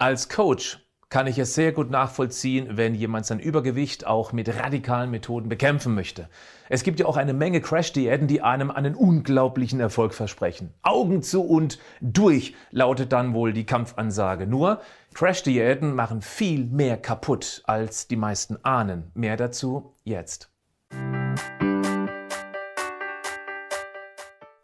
Als Coach kann ich es sehr gut nachvollziehen, wenn jemand sein Übergewicht auch mit radikalen Methoden bekämpfen möchte. Es gibt ja auch eine Menge Crash-Diäten, die einem einen unglaublichen Erfolg versprechen. Augen zu und durch lautet dann wohl die Kampfansage. Nur Crash-Diäten machen viel mehr kaputt, als die meisten ahnen. Mehr dazu jetzt.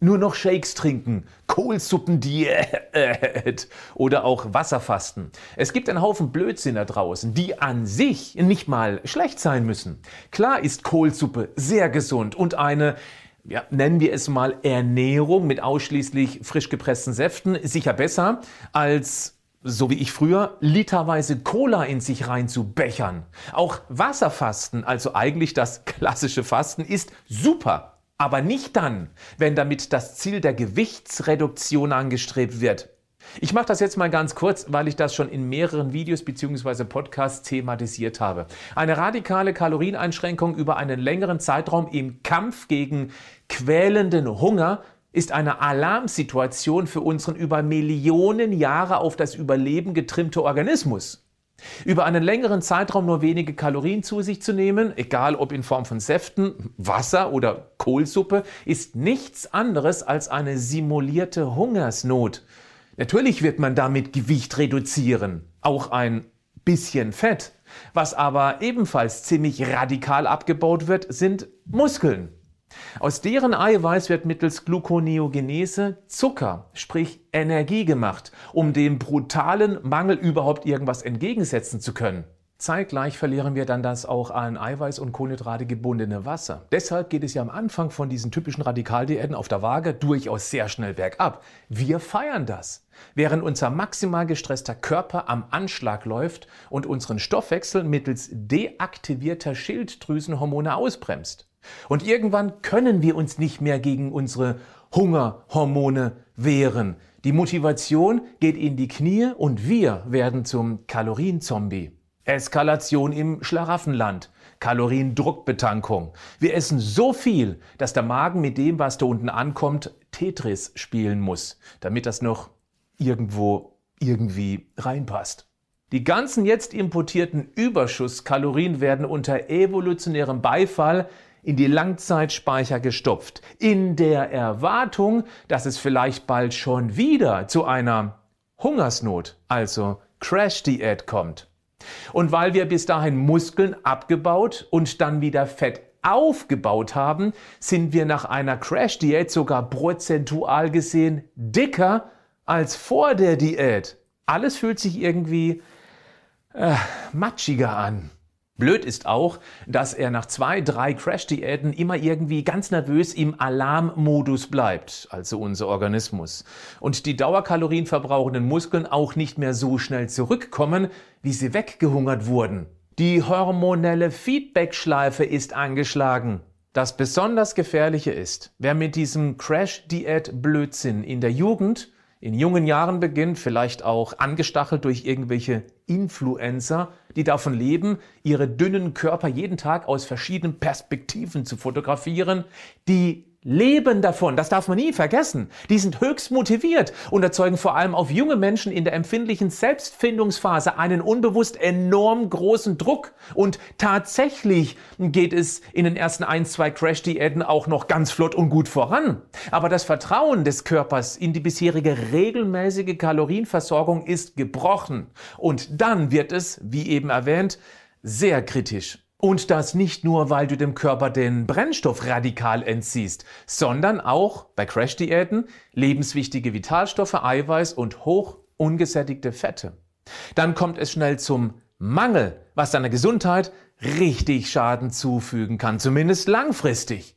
nur noch Shakes trinken, Kohlsuppendiät oder auch Wasserfasten. Es gibt einen Haufen Blödsinn da draußen, die an sich nicht mal schlecht sein müssen. Klar ist Kohlsuppe sehr gesund und eine ja, nennen wir es mal Ernährung mit ausschließlich frisch gepressten Säften sicher besser als so wie ich früher, literweise Cola in sich rein zu bechern. Auch Wasserfasten, also eigentlich das klassische Fasten, ist super. Aber nicht dann, wenn damit das Ziel der Gewichtsreduktion angestrebt wird. Ich mache das jetzt mal ganz kurz, weil ich das schon in mehreren Videos bzw. Podcasts thematisiert habe. Eine radikale Kalorieneinschränkung über einen längeren Zeitraum im Kampf gegen quälenden Hunger ist eine Alarmsituation für unseren über Millionen Jahre auf das Überleben getrimmte Organismus. Über einen längeren Zeitraum nur wenige Kalorien zu sich zu nehmen, egal ob in Form von Säften, Wasser oder Kohlsuppe, ist nichts anderes als eine simulierte Hungersnot. Natürlich wird man damit Gewicht reduzieren, auch ein bisschen Fett. Was aber ebenfalls ziemlich radikal abgebaut wird, sind Muskeln. Aus deren Eiweiß wird mittels Gluconeogenese Zucker, sprich Energie gemacht, um dem brutalen Mangel überhaupt irgendwas entgegensetzen zu können. Zeitgleich verlieren wir dann das auch an Eiweiß und Kohlenhydrate gebundene Wasser. Deshalb geht es ja am Anfang von diesen typischen Radikaldiäten auf der Waage durchaus sehr schnell bergab. Wir feiern das. Während unser maximal gestresster Körper am Anschlag läuft und unseren Stoffwechsel mittels deaktivierter Schilddrüsenhormone ausbremst. Und irgendwann können wir uns nicht mehr gegen unsere Hungerhormone wehren. Die Motivation geht in die Knie und wir werden zum Kalorienzombie. Eskalation im Schlaraffenland. Kaloriendruckbetankung. Wir essen so viel, dass der Magen mit dem, was da unten ankommt, Tetris spielen muss, damit das noch irgendwo irgendwie reinpasst. Die ganzen jetzt importierten Überschusskalorien werden unter evolutionärem Beifall in die Langzeitspeicher gestopft, in der Erwartung, dass es vielleicht bald schon wieder zu einer Hungersnot, also Crash-Diät kommt. Und weil wir bis dahin Muskeln abgebaut und dann wieder Fett aufgebaut haben, sind wir nach einer Crash-Diät sogar prozentual gesehen dicker als vor der Diät. Alles fühlt sich irgendwie äh, matschiger an. Blöd ist auch, dass er nach zwei, drei Crash-Diäten immer irgendwie ganz nervös im Alarmmodus bleibt, also unser Organismus. Und die dauerkalorienverbrauchenden Muskeln auch nicht mehr so schnell zurückkommen, wie sie weggehungert wurden. Die hormonelle Feedback-Schleife ist angeschlagen. Das besonders Gefährliche ist, wer mit diesem Crash-Diät-Blödsinn in der Jugend in jungen Jahren beginnt, vielleicht auch angestachelt durch irgendwelche Influencer, die davon leben, ihre dünnen Körper jeden Tag aus verschiedenen Perspektiven zu fotografieren, die leben davon, das darf man nie vergessen. Die sind höchst motiviert und erzeugen vor allem auf junge Menschen in der empfindlichen Selbstfindungsphase einen unbewusst enorm großen Druck. Und tatsächlich geht es in den ersten ein, zwei Crash-Diäten auch noch ganz flott und gut voran. Aber das Vertrauen des Körpers in die bisherige regelmäßige Kalorienversorgung ist gebrochen. Und dann wird es, wie eben erwähnt, sehr kritisch. Und das nicht nur, weil du dem Körper den Brennstoff radikal entziehst, sondern auch bei Crash-Diäten lebenswichtige Vitalstoffe, Eiweiß und hoch ungesättigte Fette. Dann kommt es schnell zum Mangel, was deiner Gesundheit richtig Schaden zufügen kann, zumindest langfristig.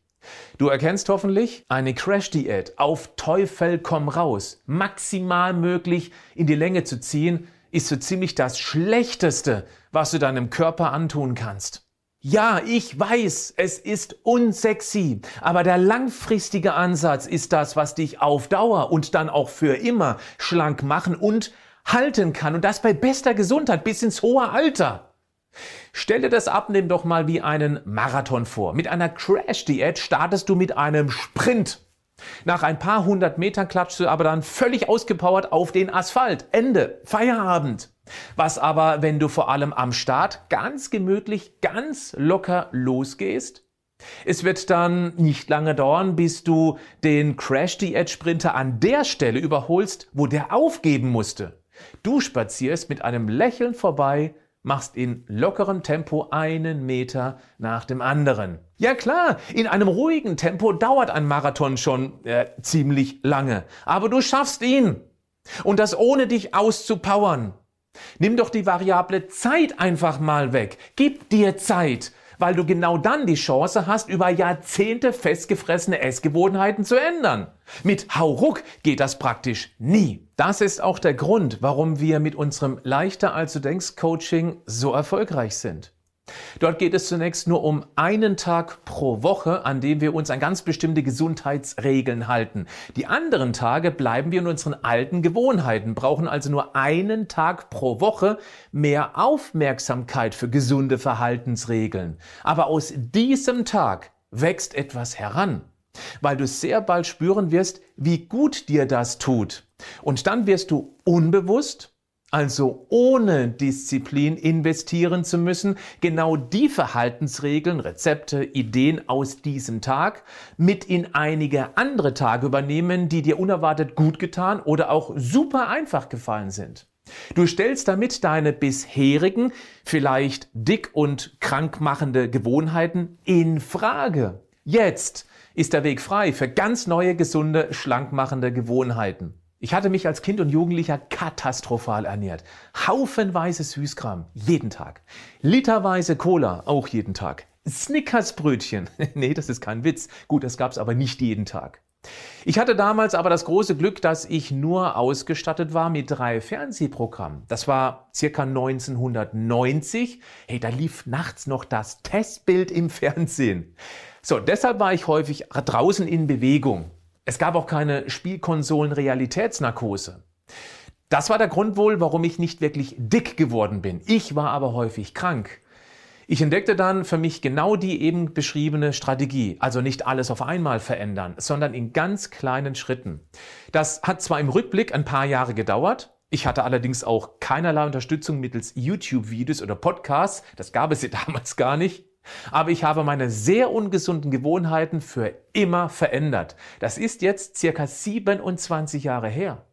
Du erkennst hoffentlich, eine Crash-Diät auf Teufel komm raus, maximal möglich in die Länge zu ziehen, ist so ziemlich das Schlechteste, was du deinem Körper antun kannst. Ja, ich weiß, es ist unsexy, aber der langfristige Ansatz ist das, was dich auf Dauer und dann auch für immer schlank machen und halten kann und das bei bester Gesundheit bis ins hohe Alter. Stell dir das Abnehmen doch mal wie einen Marathon vor. Mit einer Crash-Diät startest du mit einem Sprint. Nach ein paar hundert Metern klatschst du aber dann völlig ausgepowert auf den Asphalt. Ende. Feierabend. Was aber, wenn du vor allem am Start ganz gemütlich, ganz locker losgehst? Es wird dann nicht lange dauern, bis du den Crash-Diät-Sprinter an der Stelle überholst, wo der aufgeben musste. Du spazierst mit einem Lächeln vorbei, machst in lockerem Tempo einen Meter nach dem anderen. Ja klar, in einem ruhigen Tempo dauert ein Marathon schon äh, ziemlich lange, aber du schaffst ihn. Und das ohne dich auszupowern. Nimm doch die Variable Zeit einfach mal weg. Gib dir Zeit, weil du genau dann die Chance hast, über Jahrzehnte festgefressene Essgewohnheiten zu ändern. Mit Hauruck geht das praktisch nie. Das ist auch der Grund, warum wir mit unserem Leichter als du denkst Coaching so erfolgreich sind. Dort geht es zunächst nur um einen Tag pro Woche, an dem wir uns an ganz bestimmte Gesundheitsregeln halten. Die anderen Tage bleiben wir in unseren alten Gewohnheiten, brauchen also nur einen Tag pro Woche mehr Aufmerksamkeit für gesunde Verhaltensregeln. Aber aus diesem Tag wächst etwas heran, weil du sehr bald spüren wirst, wie gut dir das tut. Und dann wirst du unbewusst also ohne Disziplin investieren zu müssen, genau die Verhaltensregeln, Rezepte, Ideen aus diesem Tag mit in einige andere Tage übernehmen, die dir unerwartet gut getan oder auch super einfach gefallen sind. Du stellst damit deine bisherigen, vielleicht dick und krankmachende Gewohnheiten in Frage. Jetzt ist der Weg frei für ganz neue, gesunde, schlankmachende Gewohnheiten. Ich hatte mich als Kind und Jugendlicher katastrophal ernährt. Haufenweise Süßkram, jeden Tag. Literweise Cola, auch jeden Tag. Snickersbrötchen, nee, das ist kein Witz. Gut, das gab's aber nicht jeden Tag. Ich hatte damals aber das große Glück, dass ich nur ausgestattet war mit drei Fernsehprogrammen. Das war circa 1990. Hey, da lief nachts noch das Testbild im Fernsehen. So, deshalb war ich häufig draußen in Bewegung. Es gab auch keine Spielkonsolen-Realitätsnarkose. Das war der Grund wohl, warum ich nicht wirklich dick geworden bin. Ich war aber häufig krank. Ich entdeckte dann für mich genau die eben beschriebene Strategie. Also nicht alles auf einmal verändern, sondern in ganz kleinen Schritten. Das hat zwar im Rückblick ein paar Jahre gedauert. Ich hatte allerdings auch keinerlei Unterstützung mittels YouTube-Videos oder Podcasts. Das gab es ja damals gar nicht. Aber ich habe meine sehr ungesunden Gewohnheiten für immer verändert. Das ist jetzt circa 27 Jahre her.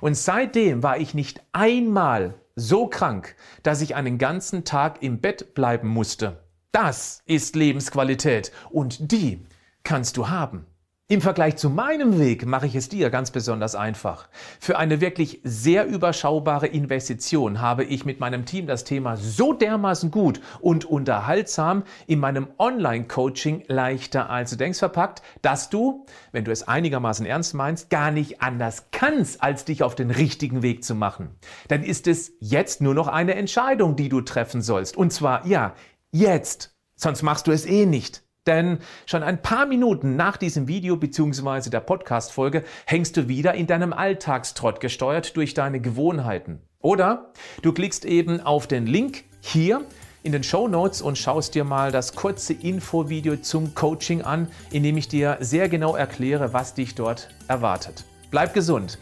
Und seitdem war ich nicht einmal so krank, dass ich einen ganzen Tag im Bett bleiben musste. Das ist Lebensqualität und die kannst du haben. Im Vergleich zu meinem Weg mache ich es dir ganz besonders einfach. Für eine wirklich sehr überschaubare Investition habe ich mit meinem Team das Thema so dermaßen gut und unterhaltsam in meinem Online-Coaching leichter als du denkst verpackt, dass du, wenn du es einigermaßen ernst meinst, gar nicht anders kannst, als dich auf den richtigen Weg zu machen. Dann ist es jetzt nur noch eine Entscheidung, die du treffen sollst. Und zwar, ja, jetzt. Sonst machst du es eh nicht. Denn schon ein paar Minuten nach diesem Video bzw. der Podcast-Folge hängst du wieder in deinem Alltagstrott gesteuert durch deine Gewohnheiten. Oder du klickst eben auf den Link hier in den Show Notes und schaust dir mal das kurze Infovideo zum Coaching an, in dem ich dir sehr genau erkläre, was dich dort erwartet. Bleib gesund,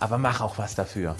aber mach auch was dafür.